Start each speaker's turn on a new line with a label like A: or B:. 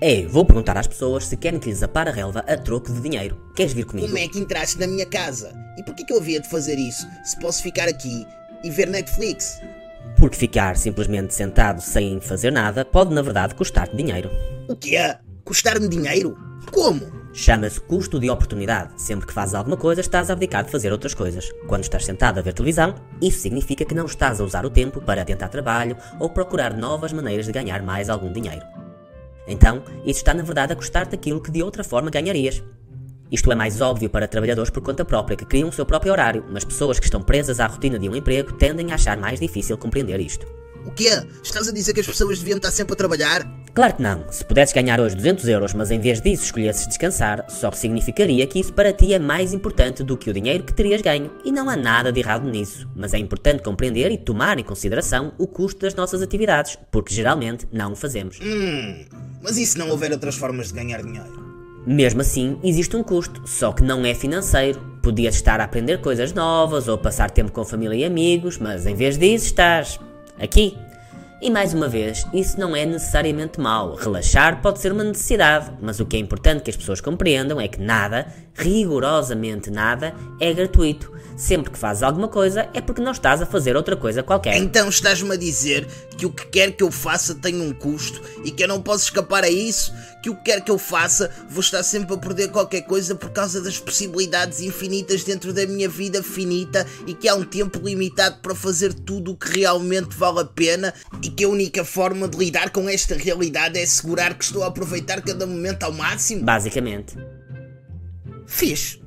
A: É, vou perguntar às pessoas se querem que lhes apare a relva a troco de dinheiro. Queres vir comigo?
B: Como é que entraste na minha casa? E por que eu havia de fazer isso se posso ficar aqui e ver Netflix?
A: Porque ficar simplesmente sentado sem fazer nada pode na verdade custar-te dinheiro.
B: O que é? Custar-me dinheiro? Como?
A: Chama-se custo de oportunidade. Sempre que fazes alguma coisa, estás a abdicar de fazer outras coisas. Quando estás sentado a ver televisão, isso significa que não estás a usar o tempo para tentar trabalho ou procurar novas maneiras de ganhar mais algum dinheiro. Então, isso está na verdade a custar-te aquilo que de outra forma ganharias. Isto é mais óbvio para trabalhadores por conta própria que criam o seu próprio horário, mas pessoas que estão presas à rotina de um emprego tendem a achar mais difícil compreender isto.
B: O que é? Estás a dizer que as pessoas deviam estar sempre a trabalhar?
A: Claro que não. Se pudesses ganhar hoje 200 euros, mas em vez disso escolhesses descansar, só significaria que isso para ti é mais importante do que o dinheiro que terias ganho. E não há nada de errado nisso. Mas é importante compreender e tomar em consideração o custo das nossas atividades, porque geralmente não o fazemos.
B: Hum, mas e se não houver outras formas de ganhar dinheiro?
A: Mesmo assim, existe um custo, só que não é financeiro. Podias estar a aprender coisas novas ou passar tempo com família e amigos, mas em vez disso estás aqui. E mais uma vez, isso não é necessariamente mau. Relaxar pode ser uma necessidade, mas o que é importante que as pessoas compreendam é que nada, rigorosamente nada, é gratuito. Sempre que fazes alguma coisa é porque não estás a fazer outra coisa qualquer.
B: Então estás-me a dizer que o que quer que eu faça tem um custo e que eu não posso escapar a isso? Que o que quer que eu faça vou estar sempre a perder qualquer coisa por causa das possibilidades infinitas dentro da minha vida finita e que há um tempo limitado para fazer tudo o que realmente vale a pena e que a única forma de lidar com esta realidade é assegurar que estou a aproveitar cada momento ao máximo?
A: Basicamente.
B: Fixe.